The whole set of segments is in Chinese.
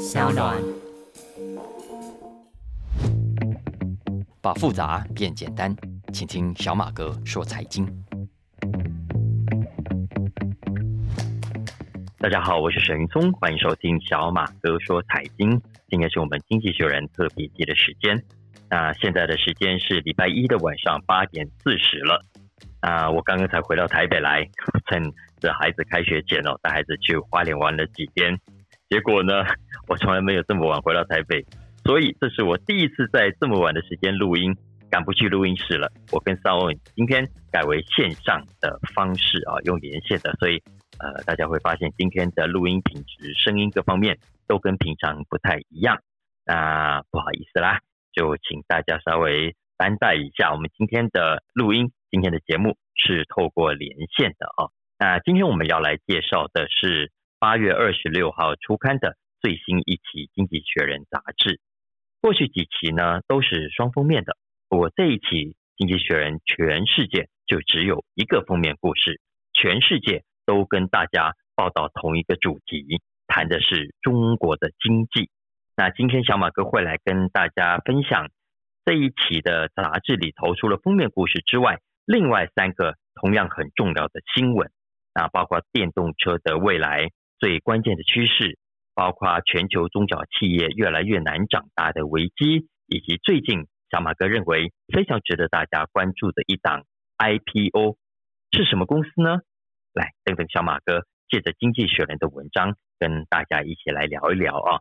小暖。把复杂变简单，请听小马哥说财经。大家好，我是沈云聪，欢迎收听小马哥说财经。今天是我们经济学人特别节的时间。那现在的时间是礼拜一的晚上八点四十了。啊，我刚刚才回到台北来，趁着孩子开学前哦，带孩子去花莲玩了几天。结果呢，我从来没有这么晚回到台北。所以这是我第一次在这么晚的时间录音，赶不去录音室了。我跟邵文今天改为线上的方式啊，用连线的，所以呃，大家会发现今天的录音品质、声音各方面都跟平常不太一样。那不好意思啦，就请大家稍微担待一下。我们今天的录音，今天的节目是透过连线的啊。那今天我们要来介绍的是八月二十六号出刊的最新一期《经济学人》杂志。过去几期呢都是双封面的，不过这一期《经济学人》全世界就只有一个封面故事，全世界都跟大家报道同一个主题，谈的是中国的经济。那今天小马哥会来跟大家分享这一期的杂志里头，除了封面故事之外，另外三个同样很重要的新闻，那包括电动车的未来最关键的趋势。包括全球中小企业越来越难长大的危机，以及最近小马哥认为非常值得大家关注的一档 IPO 是什么公司呢？来，等等，小马哥借着《经济学人》的文章跟大家一起来聊一聊啊。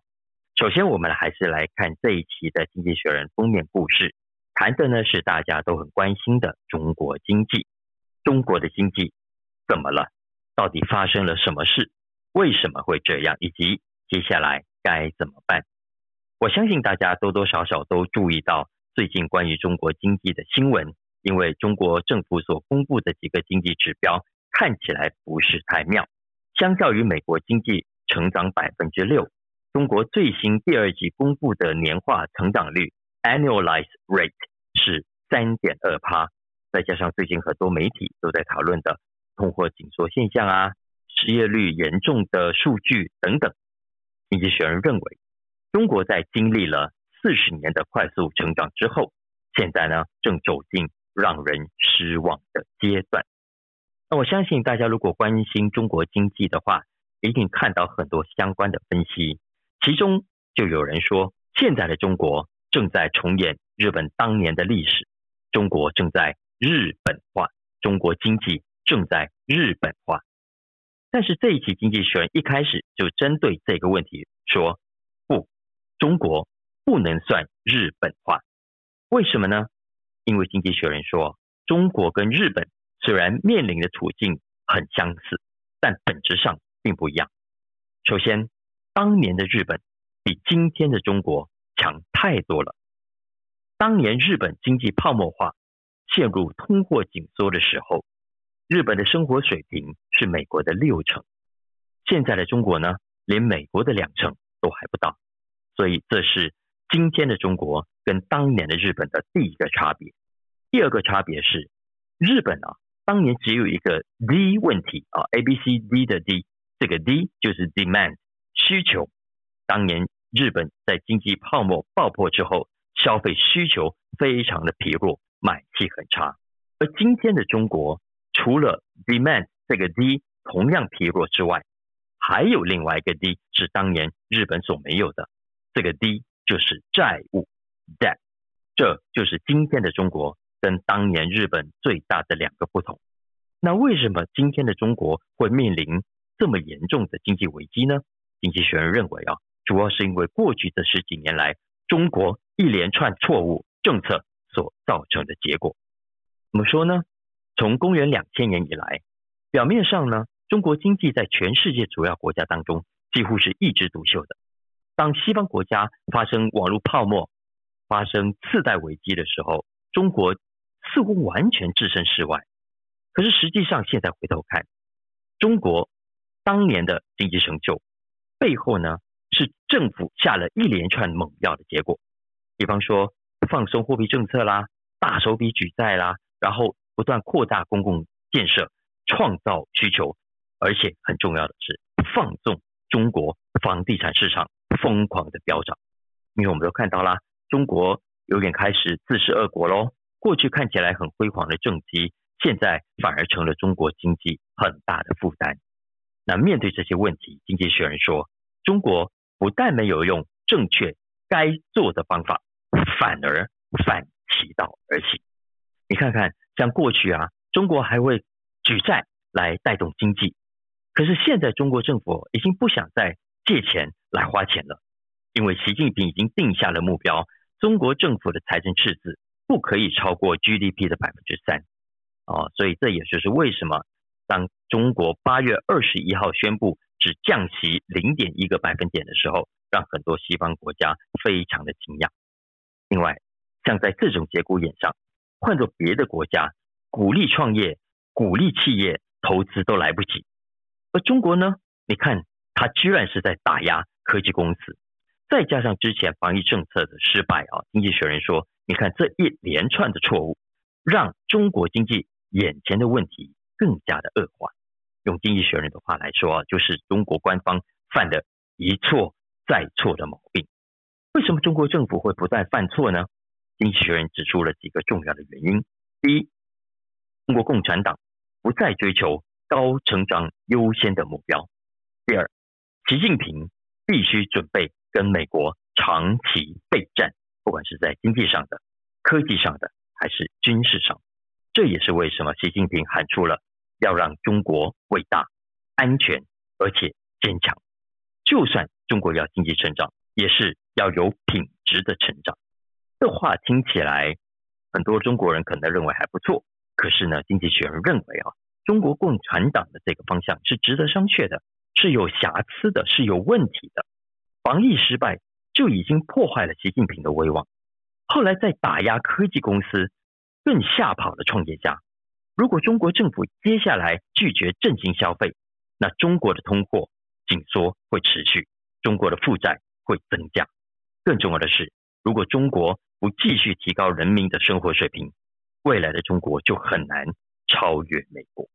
首先，我们还是来看这一期的《经济学人》封面故事，谈的呢是大家都很关心的中国经济。中国的经济怎么了？到底发生了什么事？为什么会这样？以及接下来该怎么办？我相信大家多多少少都注意到最近关于中国经济的新闻，因为中国政府所公布的几个经济指标看起来不是太妙。相较于美国经济成长百分之六，中国最新第二季公布的年化成长率 （annualized rate） 是三点二趴，再加上最近很多媒体都在讨论的通货紧缩现象啊、失业率严重的数据等等。经济学人认为，中国在经历了四十年的快速成长之后，现在呢正走进让人失望的阶段。那我相信大家如果关心中国经济的话，一定看到很多相关的分析。其中就有人说，现在的中国正在重演日本当年的历史，中国正在日本化，中国经济正在日本化。但是这一期《经济学人》一开始就针对这个问题说：“不，中国不能算日本化。为什么呢？因为《经济学人》说，中国跟日本虽然面临的处境很相似，但本质上并不一样。首先，当年的日本比今天的中国强太多了。当年日本经济泡沫化、陷入通货紧缩的时候。”日本的生活水平是美国的六成，现在的中国呢，连美国的两成都还不到，所以这是今天的中国跟当年的日本的第一个差别。第二个差别是，日本啊，当年只有一个 D 问题啊，A B C D 的 D，这个 D 就是 demand 需求。当年日本在经济泡沫爆破之后，消费需求非常的疲弱，买气很差。而今天的中国。除了 demand 这个 D 同样疲弱之外，还有另外一个 D 是当年日本所没有的，这个 D 就是债务 debt，这就是今天的中国跟当年日本最大的两个不同。那为什么今天的中国会面临这么严重的经济危机呢？经济学人认为啊，主要是因为过去这十几年来中国一连串错误政策所造成的结果。怎么说呢？从公元两千年以来，表面上呢，中国经济在全世界主要国家当中几乎是一枝独秀的。当西方国家发生网络泡沫、发生次贷危机的时候，中国似乎完全置身事外。可是实际上，现在回头看，中国当年的经济成就背后呢，是政府下了一连串猛药的结果。比方说，放松货币政策啦，大手笔举债啦，然后。不断扩大公共建设，创造需求，而且很重要的是放纵中国房地产市场疯狂的飙涨。因为我们都看到啦，中国有点开始自食恶果喽。过去看起来很辉煌的政绩，现在反而成了中国经济很大的负担。那面对这些问题，经济学人说，中国不但没有用正确该做的方法，反而反其道而行。你看看，像过去啊，中国还会举债来带动经济，可是现在中国政府已经不想再借钱来花钱了，因为习近平已经定下了目标，中国政府的财政赤字。不可以超过 GDP 的百分之三，哦，所以这也就是为什么当中国八月二十一号宣布只降息零点一个百分点的时候，让很多西方国家非常的惊讶。另外，像在这种节骨眼上，换做别的国家，鼓励创业、鼓励企业投资都来不及，而中国呢？你看，它居然是在打压科技公司，再加上之前防疫政策的失败啊，经济学人说。你看这一连串的错误，让中国经济眼前的问题更加的恶化。用经济学人的话来说，就是中国官方犯的一错再错的毛病。为什么中国政府会不断犯错呢？经济学人指出了几个重要的原因：第一，中国共产党不再追求高成长优先的目标；第二，习近平必须准备跟美国长期备战。不管是在经济上的、科技上的，还是军事上，这也是为什么习近平喊出了要让中国伟大、安全而且坚强。就算中国要经济成长，也是要有品质的成长。这话听起来，很多中国人可能认为还不错。可是呢，经济学人认为啊，中国共产党的这个方向是值得商榷的，是有瑕疵的，是有问题的。防疫失败。就已经破坏了习近平的威望。后来在打压科技公司，更吓跑了创业家。如果中国政府接下来拒绝振兴消费，那中国的通货紧缩会持续，中国的负债会增加。更重要的是，如果中国不继续提高人民的生活水平，未来的中国就很难超越美国。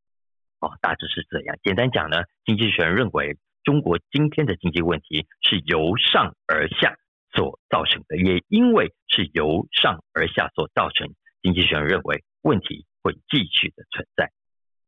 哦，大致是这样。简单讲呢，经济学人认为。中国今天的经济问题是由上而下所造成的，也因为是由上而下所造成，经济学人认为问题会继续的存在。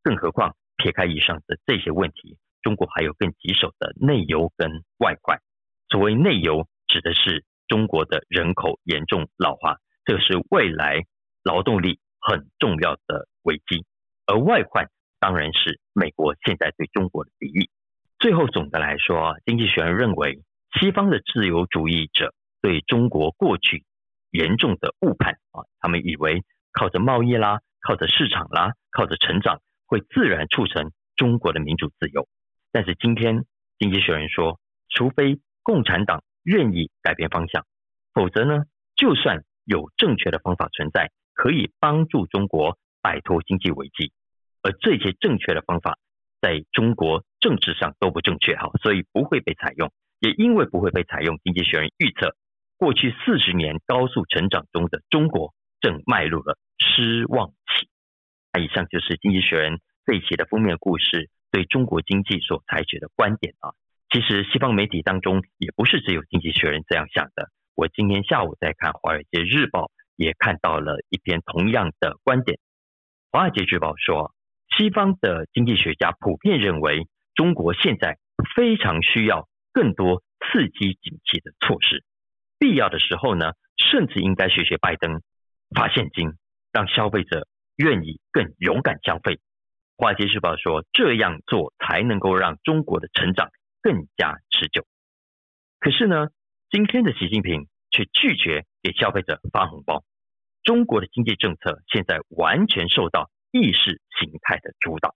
更何况撇开以上的这些问题，中国还有更棘手的内忧跟外患。所谓内忧，指的是中国的人口严重老化，这是未来劳动力很重要的危机；而外患当然是美国现在对中国的敌意。最后，总的来说，经济学人认为，西方的自由主义者对中国过去严重的误判啊，他们以为靠着贸易啦，靠着市场啦，靠着成长，会自然促成中国的民主自由。但是今天，经济学人说，除非共产党愿意改变方向，否则呢，就算有正确的方法存在，可以帮助中国摆脱经济危机，而这些正确的方法。在中国政治上都不正确哈，所以不会被采用。也因为不会被采用，经济学人预测，过去四十年高速成长中的中国正迈入了失望期。那以上就是经济学人这一期的封面故事对中国经济所采取的观点啊。其实西方媒体当中也不是只有经济学人这样想的。我今天下午在看《华尔街日报》，也看到了一篇同样的观点。《华尔街日报》说。西方的经济学家普遍认为，中国现在非常需要更多刺激景气的措施。必要的时候呢，甚至应该学学拜登，发现金，让消费者愿意更勇敢消费。华尔街日报说，这样做才能够让中国的成长更加持久。可是呢，今天的习近平却拒绝给消费者发红包。中国的经济政策现在完全受到。意识形态的主导。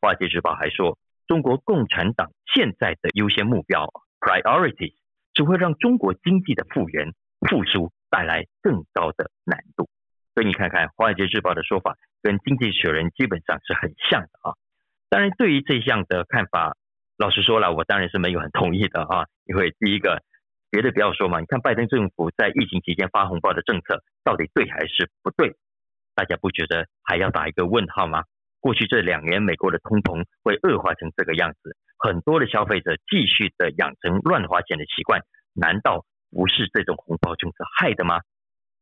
华尔街日报还说，中国共产党现在的优先目标 （priorities） 只会让中国经济的复原复苏带来更高的难度。所以你看看华尔街日报的说法，跟经济学人基本上是很像的啊。当然，对于这项的看法，老实说了，我当然是没有很同意的啊。因为第一个，别的不要说嘛，你看拜登政府在疫情期间发红包的政策，到底对还是不对？大家不觉得还要打一个问号吗？过去这两年，美国的通膨会恶化成这个样子，很多的消费者继续的养成乱花钱的习惯，难道不是这种红包政策害的吗？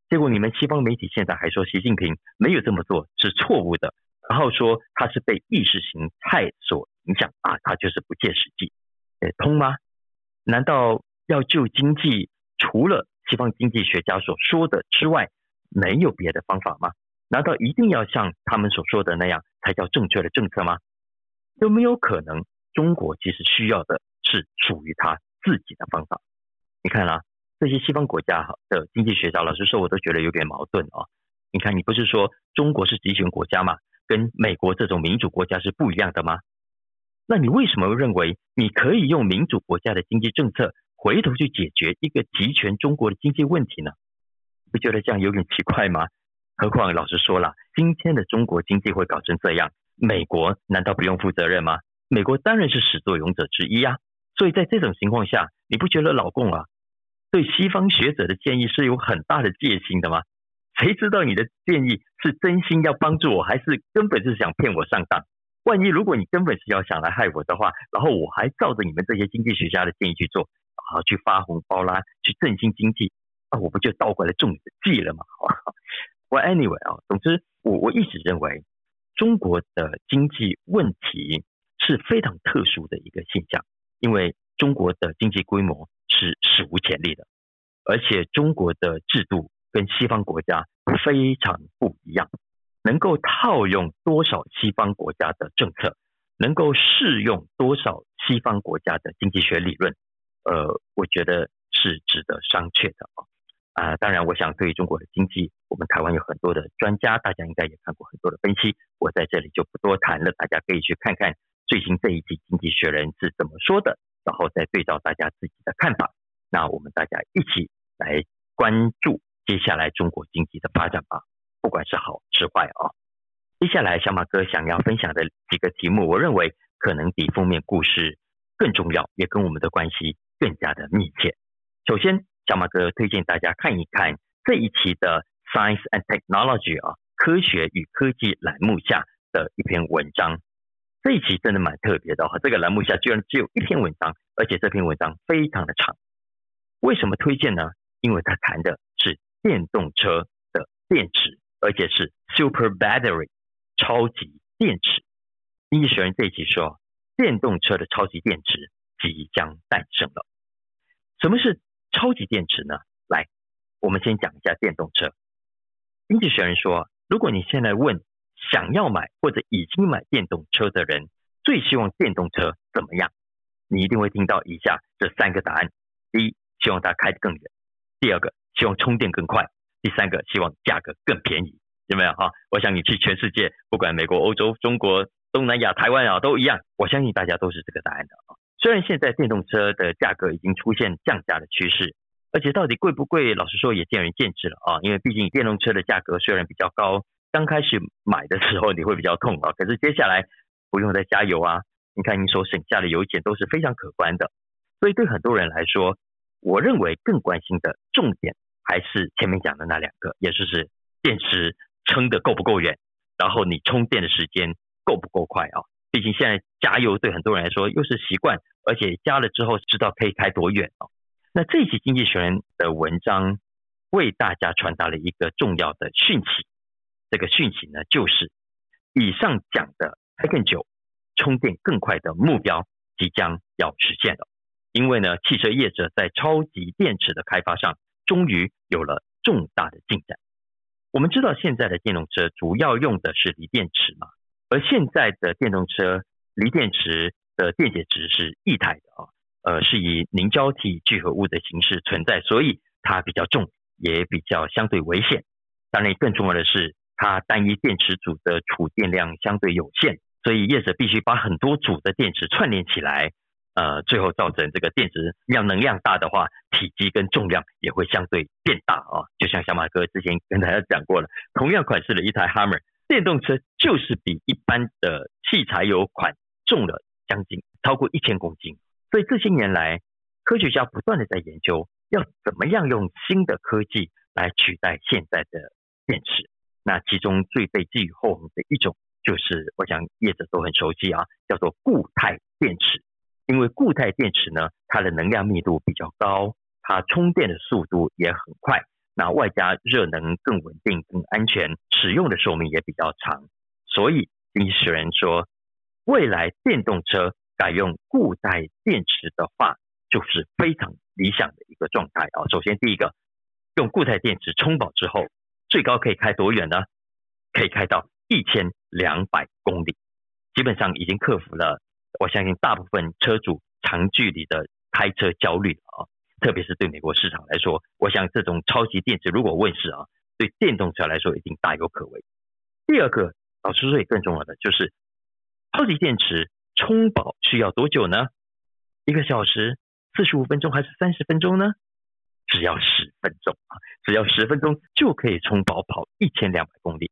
结果你们西方媒体现在还说习近平没有这么做是错误的，然后说他是被意识形态所影响啊，他就是不切实际，呃，通吗？难道要救经济，除了西方经济学家所说的之外，没有别的方法吗？难道一定要像他们所说的那样才叫正确的政策吗？有没有可能中国其实需要的是属于他自己的方法？你看啊。这些西方国家的经济学家，老实说，我都觉得有点矛盾啊。你看，你不是说中国是集权国家吗？跟美国这种民主国家是不一样的吗？那你为什么认为你可以用民主国家的经济政策回头去解决一个集权中国的经济问题呢？不觉得这样有点奇怪吗？何况老实说了，今天的中国经济会搞成这样，美国难道不用负责任吗？美国当然是始作俑者之一啊。所以在这种情况下，你不觉得老共啊？对西方学者的建议是有很大的戒心的吗？谁知道你的建议是真心要帮助我，还是根本是想骗我上当？万一如果你根本是要想来害我的话，然后我还照着你们这些经济学家的建议去做，啊，去发红包啦，去振兴经济，啊，我不就倒过来中你的计了吗？好吧，Well anyway 啊，总之我我一直认为中国的经济问题是非常特殊的一个现象，因为中国的经济规模。是史无前例的，而且中国的制度跟西方国家非常不一样，能够套用多少西方国家的政策，能够适用多少西方国家的经济学理论，呃，我觉得是值得商榷的啊。啊，当然，我想对于中国的经济，我们台湾有很多的专家，大家应该也看过很多的分析，我在这里就不多谈了，大家可以去看看最新这一季《经济学人》是怎么说的。然后再对照大家自己的看法，那我们大家一起来关注接下来中国经济的发展吧，不管是好是坏啊。接下来小马哥想要分享的几个题目，我认为可能比封面故事更重要，也跟我们的关系更加的密切。首先，小马哥推荐大家看一看这一期的 Science and Technology 啊，科学与科技栏目下的一篇文章。这一期真的蛮特别的哈，这个栏目下居然只有一篇文章，而且这篇文章非常的长。为什么推荐呢？因为它谈的是电动车的电池，而且是 super battery 超级电池。经济学人这一期说，电动车的超级电池即将诞生了。什么是超级电池呢？来，我们先讲一下电动车。经济学人说，如果你现在问。想要买或者已经买电动车的人，最希望电动车怎么样？你一定会听到以下这三个答案：第一，希望它开得更远；第二个，希望充电更快；第三个，希望价格更便宜。有没有哈？我想你去全世界，不管美国、欧洲、中国、东南亚、台湾啊，都一样。我相信大家都是这个答案的啊。虽然现在电动车的价格已经出现降价的趋势，而且到底贵不贵，老实说也见仁见智了啊。因为毕竟电动车的价格虽然比较高。刚开始买的时候你会比较痛啊，可是接下来不用再加油啊，你看你所省下的油钱都是非常可观的。所以对很多人来说，我认为更关心的重点还是前面讲的那两个，也就是电池撑的够不够远，然后你充电的时间够不够快啊？毕竟现在加油对很多人来说又是习惯，而且加了之后知道可以开多远啊。那这期经济学人的文章为大家传达了一个重要的讯息。这个讯息呢，就是以上讲的开更久、充电更快的目标即将要实现了。因为呢，汽车业者在超级电池的开发上终于有了重大的进展。我们知道现在的电动车主要用的是锂电池嘛，而现在的电动车锂电池的电解质是液态的啊，呃，是以凝胶体聚合物的形式存在，所以它比较重，也比较相对危险。当然，更重要的是。它单一电池组的储电量相对有限，所以业者必须把很多组的电池串联起来，呃，最后造成这个电池要能量大的话，体积跟重量也会相对变大啊。就像小马哥之前跟大家讲过了，同样款式的一台 Hummer 电动车就是比一般的汽柴油款重了将近超过一千公斤。所以这些年来，科学家不断的在研究要怎么样用新的科技来取代现在的电池。那其中最被寄予厚望的一种，就是我想业者都很熟悉啊，叫做固态电池。因为固态电池呢，它的能量密度比较高，它充电的速度也很快，那外加热能更稳定、更安全，使用的寿命也比较长。所以，经济人说，未来电动车改用固态电池的话，就是非常理想的一个状态啊。首先，第一个，用固态电池充饱之后，最高可以开多远呢？可以开到一千两百公里，基本上已经克服了。我相信大部分车主长距离的开车焦虑啊，特别是对美国市场来说，我想这种超级电池如果问世啊，对电动车来说一定大有可为。第二个，老实说也更重要的就是，超级电池充饱需要多久呢？一个小时、四十五分钟还是三十分钟呢？只要十分钟啊，只要十分钟就可以充饱跑一千两百公里。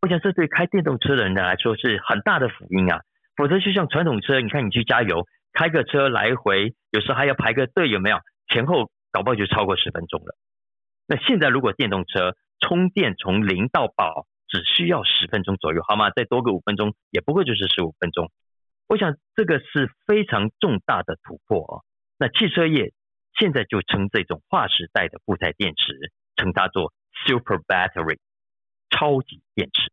我想这对开电动车的人来说是很大的福音啊。否则就像传统车，你看你去加油，开个车来回，有时候还要排个队，有没有？前后搞不好就超过十分钟了。那现在如果电动车充电从零到饱只需要十分钟左右，好吗？再多个五分钟也不过就是十五分钟。我想这个是非常重大的突破哦。那汽车业现在就称这种划时代的固态电池，称它做 Super Battery，超级电池。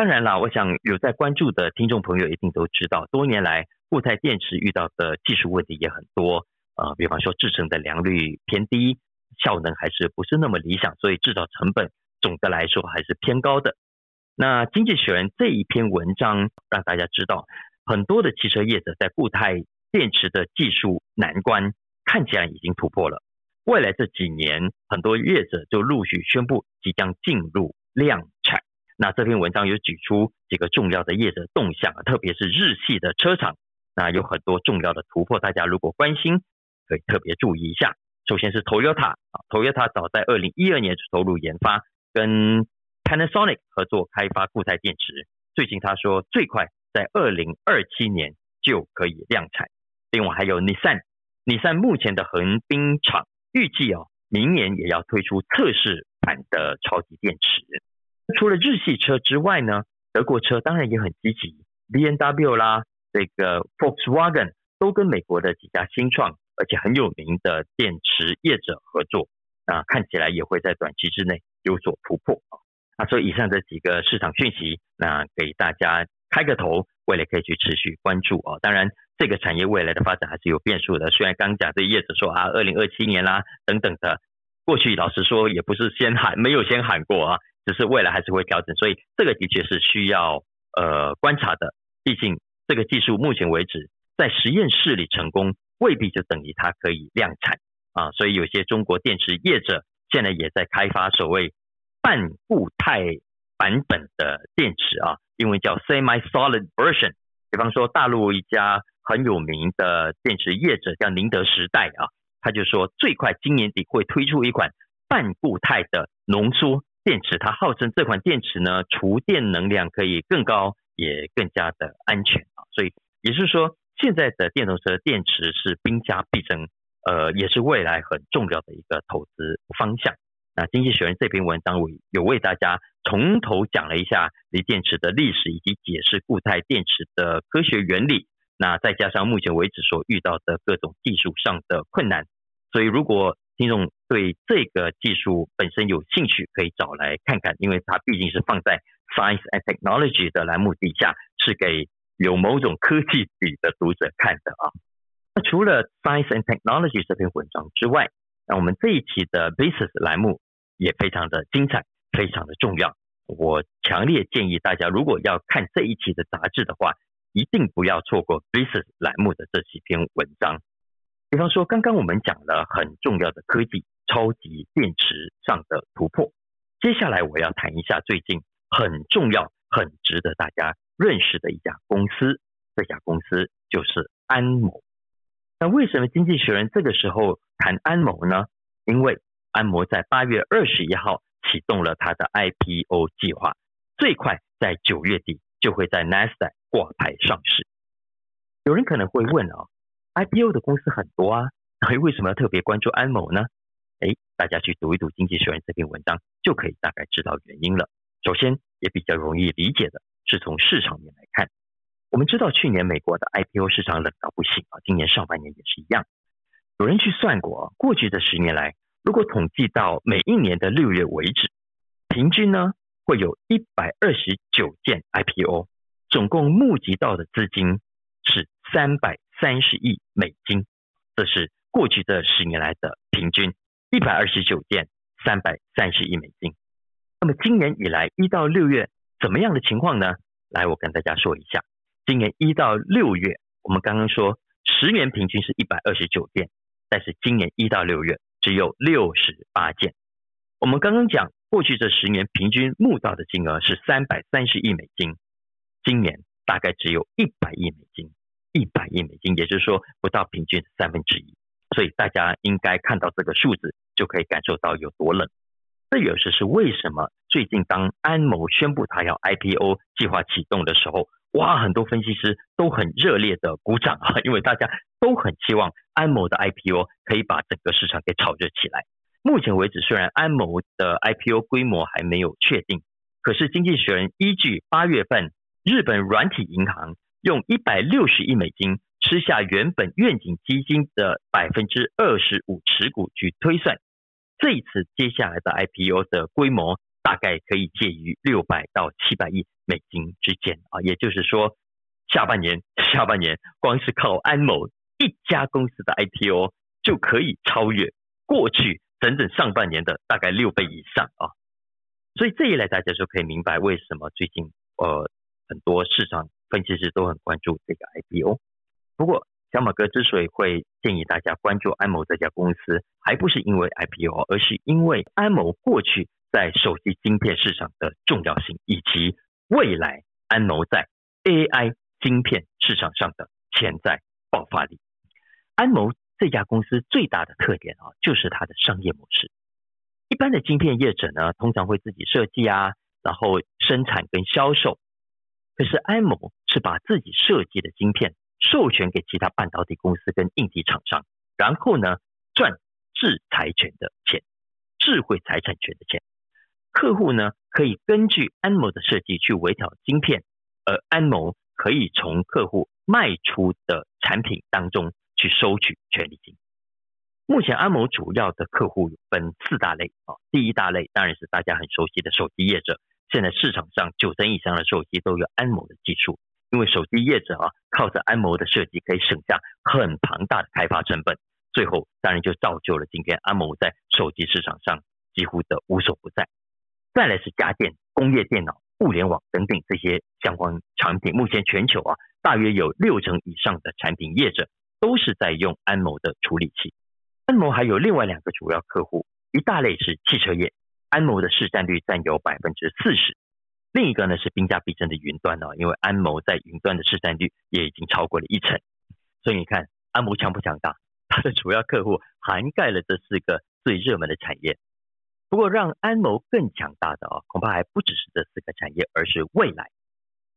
当然啦，我想有在关注的听众朋友一定都知道，多年来固态电池遇到的技术问题也很多，呃，比方说制成的良率偏低，效能还是不是那么理想，所以制造成本总的来说还是偏高的。那经济学人这一篇文章让大家知道，很多的汽车业者在固态电池的技术难关看起来已经突破了，未来这几年很多业者就陆续宣布即将进入量。那这篇文章有举出几个重要的业者动向啊特别是日系的车厂，那有很多重要的突破，大家如果关心，可以特别注意一下。首先是 Toyota 啊，Toyota 早在二零一二年就投入研发，跟 Panasonic 合作开发固态电池，最近他说最快在二零二七年就可以量产。另外还有 Nissan，Nissan 目前的横滨厂预计哦，明年也要推出测试版的超级电池。除了日系车之外呢，德国车当然也很积极，B N W 啦，这个 Volkswagen 都跟美国的几家新创而且很有名的电池业者合作，啊，看起来也会在短期之内有所突破啊。那所以以上这几个市场讯息，那给大家开个头，未来可以去持续关注啊。当然，这个产业未来的发展还是有变数的。虽然刚讲这业者说啊，二零二七年啦等等的，过去老实说也不是先喊，没有先喊过啊。只是未来还是会调整，所以这个的确是需要呃观察的。毕竟这个技术目前为止在实验室里成功，未必就等于它可以量产啊。所以有些中国电池业者现在也在开发所谓半固态版本的电池啊，英文叫 semi-solid version。比方说大陆一家很有名的电池业者叫宁德时代啊，他就说最快今年底会推出一款半固态的浓缩。电池它号称这款电池呢，储电能量可以更高，也更加的安全啊。所以也是说，现在的电动车电池是兵家必争，呃，也是未来很重要的一个投资方向。那经济学人这篇文章我有为大家从头讲了一下锂电池的历史，以及解释固态电池的科学原理。那再加上目前为止所遇到的各种技术上的困难，所以如果听众对这个技术本身有兴趣，可以找来看看，因为它毕竟是放在 Science and Technology 的栏目底下，是给有某种科技底的读者看的啊。那除了 Science and Technology 这篇文章之外，那我们这一期的 Business 栏目也非常的精彩，非常的重要。我强烈建议大家，如果要看这一期的杂志的话，一定不要错过 Business 栏目的这几篇文章。比方说，刚刚我们讲了很重要的科技，超级电池上的突破。接下来我要谈一下最近很重要、很值得大家认识的一家公司。这家公司就是安某。那为什么经济学人这个时候谈安某呢？因为安某在八月二十一号启动了它的 IPO 计划，最快在九月底就会在 NASDAQ 挂牌上市。有人可能会问啊？IPO 的公司很多啊，所以为什么要特别关注安某呢？大家去读一读《经济学人》这篇文章，就可以大概知道原因了。首先，也比较容易理解的是从市场面来看，我们知道去年美国的 IPO 市场冷到不行啊，今年上半年也是一样。有人去算过，过去的十年来，如果统计到每一年的六月为止，平均呢会有一百二十九件 IPO，总共募集到的资金是三百三十亿美金，这是过去这十年来的平均一百二十九件三百三十亿美金。那么今年以来一到六月怎么样的情况呢？来，我跟大家说一下，今年一到六月，我们刚刚说十年平均是一百二十九件。但是今年一到六月只有六十八件。我们刚刚讲，过去这十年平均募到的金额是三百三十亿美金，今年大概只有一百亿美金，一百亿美金，也就是说不到平均三分之一。所以大家应该看到这个数字，就可以感受到有多冷。这也是是为什么最近当安谋宣布他要 IPO 计划启动的时候。哇，很多分析师都很热烈的鼓掌啊，因为大家都很期望安谋的 IPO 可以把整个市场给炒热起来。目前为止，虽然安谋的 IPO 规模还没有确定，可是经济学人依据八月份日本软体银行用一百六十亿美金吃下原本愿景基金的百分之二十五持股去推算，这一次接下来的 IPO 的规模。大概可以介于六百到七百亿美金之间啊，也就是说，下半年下半年光是靠安某一家公司的 IPO 就可以超越过去整整上半年的大概六倍以上啊。所以这一来，大家就可以明白为什么最近呃很多市场分析师都很关注这个 IPO。不过小马哥之所以会建议大家关注安某这家公司，还不是因为 IPO，而是因为安某过去。在手机晶片市场的重要性，以及未来安谋在 AI 晶片市场上的潜在爆发力。安谋这家公司最大的特点啊，就是它的商业模式。一般的晶片业者呢，通常会自己设计啊，然后生产跟销售。可是安谋是把自己设计的晶片授权给其他半导体公司跟硬体厂商，然后呢赚智财权的钱，智慧财产权的钱。客户呢可以根据安某的设计去微调晶片，而安某可以从客户卖出的产品当中去收取权利金。目前安某主要的客户分四大类啊，第一大类当然是大家很熟悉的手机业者，现在市场上九成以上的手机都有安某的技术，因为手机业者啊靠着安谋的设计可以省下很庞大的开发成本，最后当然就造就了今天安谋在手机市场上几乎的无所不在。再来是家电、工业电脑、物联网等等这些相关产品。目前全球啊，大约有六成以上的产品业者都是在用安谋的处理器。安谋还有另外两个主要客户，一大类是汽车业，安谋的市占率占有百分之四十；另一个呢是兵家必争的云端哦，因为安谋在云端的市占率也已经超过了一成。所以你看，安谋强不强大？它的主要客户涵盖了这四个最热门的产业。不过，让安谋更强大的啊，恐怕还不只是这四个产业，而是未来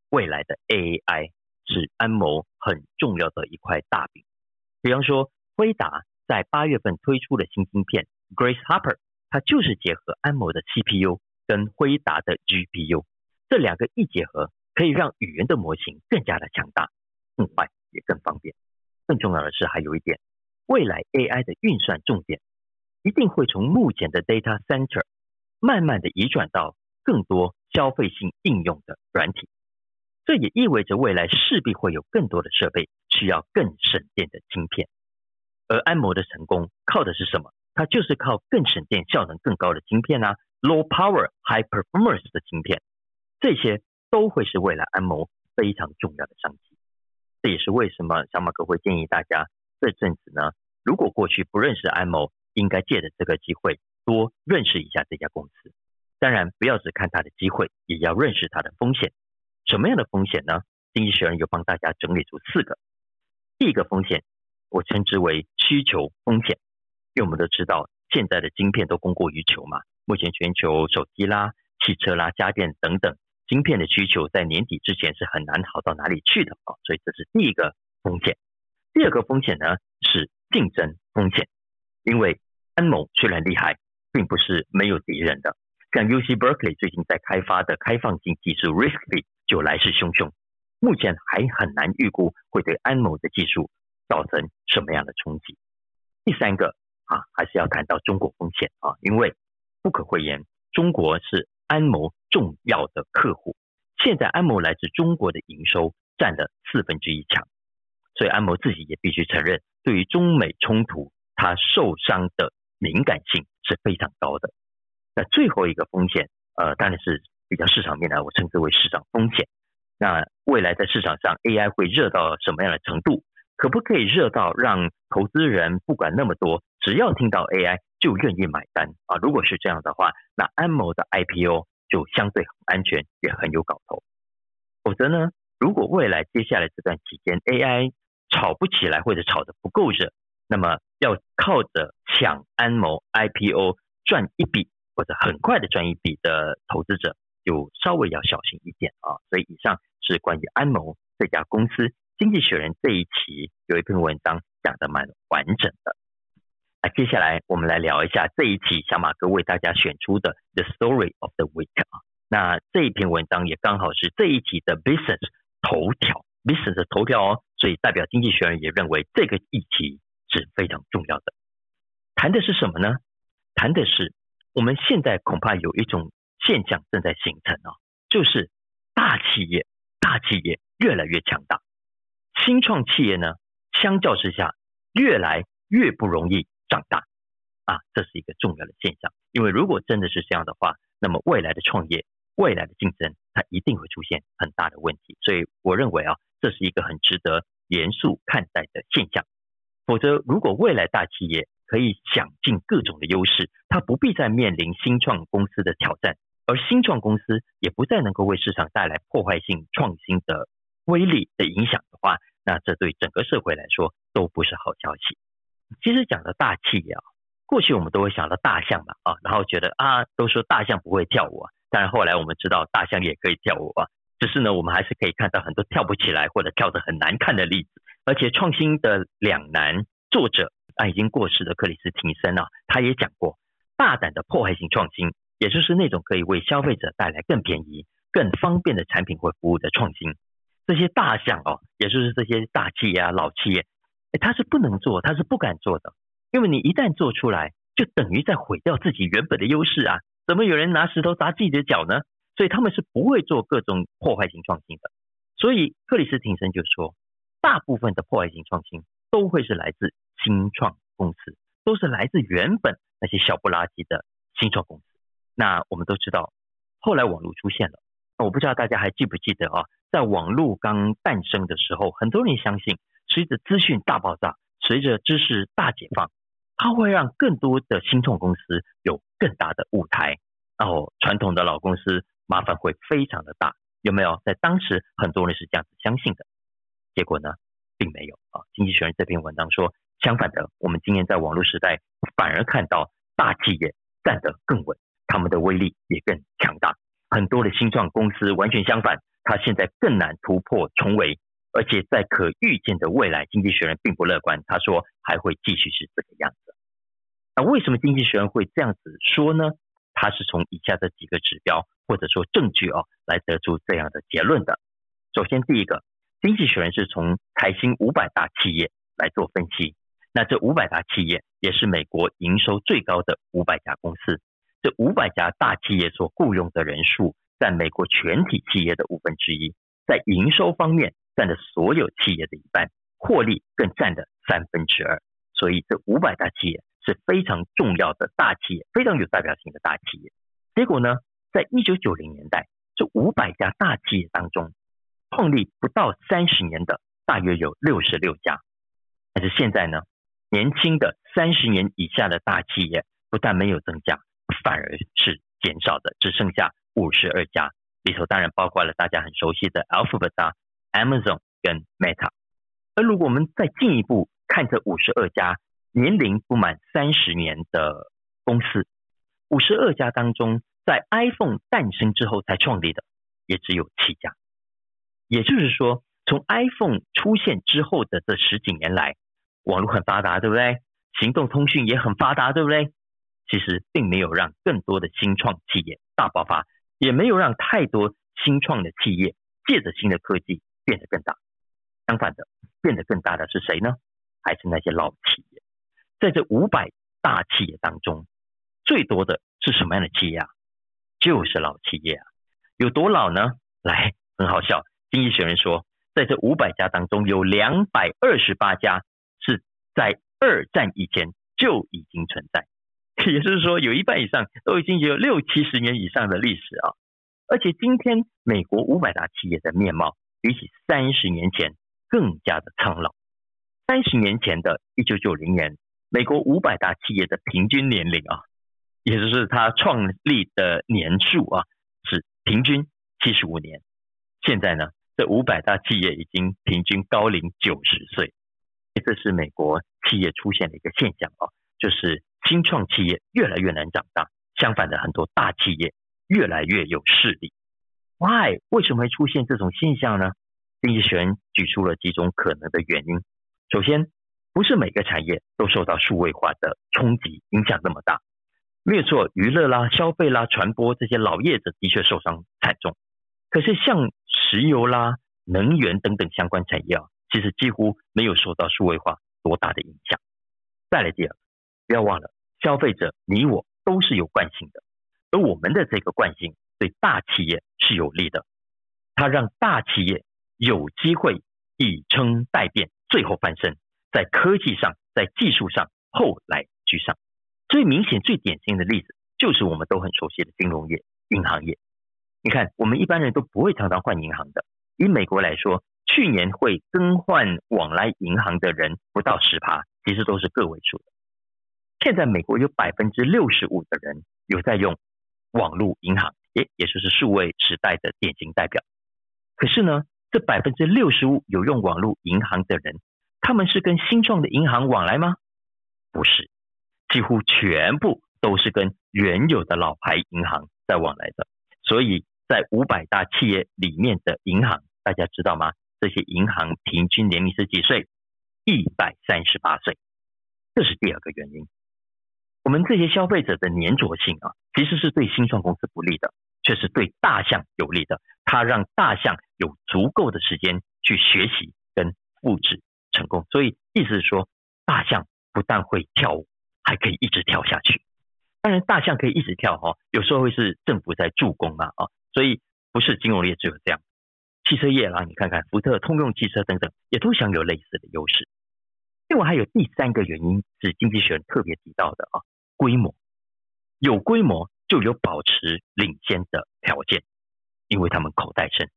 未来的 AI 是安谋很重要的一块大饼。比方说，辉达在八月份推出的新芯片 Grace Hopper，它就是结合安谋的 CPU 跟辉达的 GPU，这两个一结合，可以让语言的模型更加的强大、更快也更方便。更重要的是，还有一点，未来 AI 的运算重点。一定会从目前的 data center 慢慢的移转到更多消费性应用的软体，这也意味着未来势必会有更多的设备需要更省电的晶片。而安谋的成功靠的是什么？它就是靠更省电、效能更高的晶片啊，low power high performance 的晶片，这些都会是未来安谋非常重要的商机。这也是为什么小马哥会建议大家这阵子呢，如果过去不认识安谋，应该借着这个机会多认识一下这家公司，当然不要只看它的机会，也要认识它的风险。什么样的风险呢？经济学人有帮大家整理出四个。第一个风险，我称之为需求风险，因为我们都知道现在的晶片都供过于求嘛。目前全球手机啦、汽车啦、家电等等晶片的需求在年底之前是很难好到哪里去的啊，所以这是第一个风险。第二个风险呢是竞争风险。因为安某虽然厉害，并不是没有敌人的。像 UC Berkeley 最近在开发的开放性技术 RISC-V 就来势汹汹，目前还很难预估会对安某的技术造成什么样的冲击。第三个啊，还是要谈到中国风险啊，因为不可讳言，中国是安谋重要的客户。现在安谋来自中国的营收占了四分之一强，所以安谋自己也必须承认，对于中美冲突，它受伤的敏感性是非常高的。那最后一个风险，呃，当然是比较市场面的，我称之为市场风险。那未来在市场上，AI 会热到什么样的程度？可不可以热到让投资人不管那么多，只要听到 AI 就愿意买单啊？如果是这样的话，那安谋的 IPO 就相对很安全，也很有搞头。否则呢，如果未来接下来这段期间 AI 炒不起来或者炒得不够热，那么要靠着抢安谋 IPO 赚一笔或者很快的赚一笔的投资者。就稍微要小心一点啊，所以以上是关于安谋这家公司，《经济学人》这一期有一篇文章讲的蛮完整的。那接下来我们来聊一下这一期小马哥为大家选出的 The Story of the Week 啊。那这一篇文章也刚好是这一期的 Business 头条，Business 头条哦，所以代表《经济学人》也认为这个议题是非常重要的。谈的是什么呢？谈的是我们现在恐怕有一种。现象正在形成啊，就是大企业、大企业越来越强大，新创企业呢，相较之下越来越不容易长大啊，这是一个重要的现象。因为如果真的是这样的话，那么未来的创业、未来的竞争，它一定会出现很大的问题。所以我认为啊，这是一个很值得严肃看待的现象。否则，如果未来大企业可以想尽各种的优势，它不必再面临新创公司的挑战。而新创公司也不再能够为市场带来破坏性创新的威力的影响的话，那这对整个社会来说都不是好消息。其实讲的大企业啊，过去我们都会想到大象嘛啊，然后觉得啊，都说大象不会跳舞啊，但后来我们知道大象也可以跳舞啊，只是呢，我们还是可以看到很多跳不起来或者跳得很难看的例子。而且创新的两难作者啊，已经过世的克里斯汀森啊，他也讲过，大胆的破坏性创新。也就是那种可以为消费者带来更便宜、更方便的产品或服务的创新，这些大象哦，也就是这些大企业啊、老企业，哎他是不能做，他是不敢做的，因为你一旦做出来，就等于在毁掉自己原本的优势啊！怎么有人拿石头砸自己的脚呢？所以他们是不会做各种破坏性创新的。所以克里斯汀森就说，大部分的破坏性创新都会是来自新创公司，都是来自原本那些小不拉几的新创公司。那我们都知道，后来网络出现了。我不知道大家还记不记得啊？在网络刚诞生的时候，很多人相信，随着资讯大爆炸，随着知识大解放，它会让更多的新创公司有更大的舞台。然后传统的老公司麻烦会非常的大，有没有？在当时很多人是这样子相信的。结果呢，并没有啊。经济学人这篇文章说，相反的，我们今年在网络时代反而看到大企业站得更稳。他们的威力也更强大，很多的新创公司完全相反，它现在更难突破重围，而且在可预见的未来，经济学人并不乐观，他说还会继续是这个样子。那为什么经济学人会这样子说呢？他是从以下的几个指标或者说证据哦来得出这样的结论的。首先，第一个，经济学人是从财新五百大企业来做分析，那这五百大企业也是美国营收最高的五百家公司。这五百家大企业所雇佣的人数，占美国全体企业的五分之一，在营收方面占了所有企业的一半，获利更占了三分之二。所以，这五百大企业是非常重要的大企业，非常有代表性的大企业。结果呢，在一九九零年代，这五百家大企业当中，创立不到三十年的大约有六十六家，但是现在呢，年轻的三十年以下的大企业不但没有增加。反而是减少的，只剩下五十二家，里头当然包括了大家很熟悉的 Alphabet、Amazon 跟 Meta。而如果我们再进一步看这五十二家年龄不满三十年的公司，五十二家当中，在 iPhone 诞生之后才创立的，也只有七家。也就是说，从 iPhone 出现之后的这十几年来，网络很发达，对不对？行动通讯也很发达，对不对？其实并没有让更多的新创企业大爆发，也没有让太多新创的企业借着新的科技变得更大。相反的，变得更大的是谁呢？还是那些老企业。在这五百大企业当中，最多的是什么样的企业啊？就是老企业啊。有多老呢？来，很好笑。经济学人说，在这五百家当中，有两百二十八家是在二战以前就已经存在，也就是说，有一半以上都已经有六七十年以上的历史啊。而且今天美国五百大企业的面貌，比起三十年前更加的苍老。三十年前的一九九零年，美国五百大企业的平均年龄啊，也就是它创立的年数啊，是平均七十五年。现在呢，这五百大企业已经平均高龄九十岁，这是美国企业出现的一个现象啊，就是新创企业越来越难长大，相反的，很多大企业越来越有势力。Why？为什么会出现这种现象呢？经济学人举出了几种可能的原因。首先，不是每个产业都受到数位化的冲击影响那么大。没有错，娱乐啦、消费啦、传播这些老业者的确受伤惨重。可是像石油啦、能源等等相关产业啊，其实几乎没有受到数位化多大的影响。再来第二，不要忘了，消费者你我都是有惯性的，而我们的这个惯性对大企业是有利的，它让大企业有机会以称代变。最后翻身，在科技上，在技术上后来居上。最明显、最典型的例子，就是我们都很熟悉的金融业、银行业。你看，我们一般人都不会常常换银行的。以美国来说，去年会更换往来银行的人不到十趴，其实都是个位数的。现在美国有百分之六十五的人有在用网络银行，也也就是数位时代的典型代表。可是呢？这百分之六十五有用网络银行的人，他们是跟新创的银行往来吗？不是，几乎全部都是跟原有的老牌银行在往来的。所以在五百大企业里面的银行，大家知道吗？这些银行平均年龄是几岁？一百三十八岁。这是第二个原因。我们这些消费者的粘着性啊，其实是对新创公司不利的。却是对大象有利的，它让大象有足够的时间去学习跟复制成功。所以意思是说，大象不但会跳舞，还可以一直跳下去。当然，大象可以一直跳哈，有时候会是政府在助攻嘛啊，所以不是金融业只有这样，汽车业啦，你看看福特、通用汽车等等，也都享有类似的优势。另外还有第三个原因是经济学人特别提到的啊，规模有规模。就有保持领先的条件，因为他们口袋深。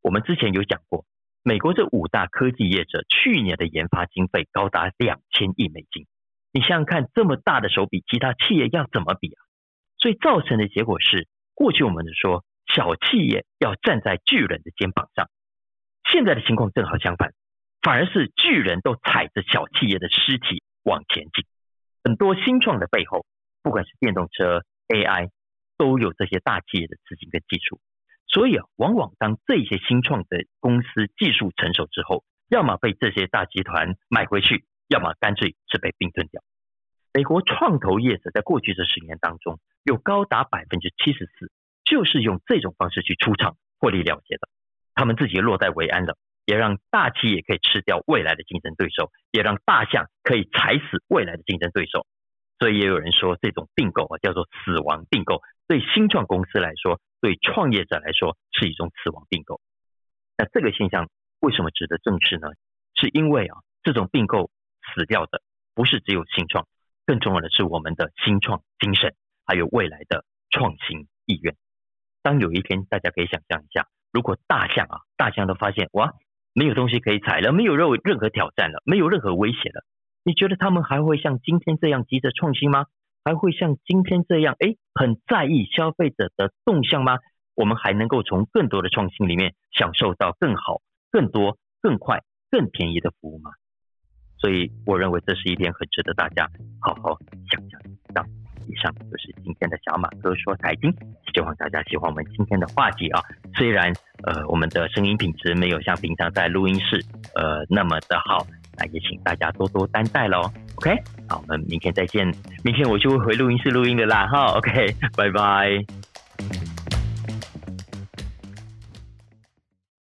我们之前有讲过，美国这五大科技业者去年的研发经费高达两千亿美金。你想想看，这么大的手笔，其他企业要怎么比啊？所以造成的结果是，过去我们说小企业要站在巨人的肩膀上，现在的情况正好相反，反而是巨人都踩着小企业的尸体往前进。很多新创的背后，不管是电动车。AI 都有这些大企业的资金跟技术，所以啊，往往当这些新创的公司技术成熟之后，要么被这些大集团买回去，要么干脆是被并吞掉。美国创投业者在过去这十年当中，有高达百分之七十四就是用这种方式去出场获利了结的，他们自己落袋为安了，也让大企业可以吃掉未来的竞争对手，也让大象可以踩死未来的竞争对手。所以也有人说，这种并购啊，叫做死亡并购。对新创公司来说，对创业者来说，是一种死亡并购。那这个现象为什么值得正视呢？是因为啊，这种并购死掉的不是只有新创，更重要的是我们的新创精神，还有未来的创新意愿。当有一天，大家可以想象一下，如果大象啊，大象都发现哇，没有东西可以踩了，没有任任何挑战了，没有任何威胁了。你觉得他们还会像今天这样急着创新吗？还会像今天这样哎很在意消费者的动向吗？我们还能够从更多的创新里面享受到更好、更多、更快、更便宜的服务吗？所以我认为这是一点很值得大家好好想想的。以上就是今天的小马哥说财经，希望大家喜欢我们今天的话题啊。虽然呃我们的声音品质没有像平常在录音室呃那么的好。那也请大家多多担待喽，OK？好，我们明天再见。明天我就会回录音室录音的啦，哈，OK？拜拜。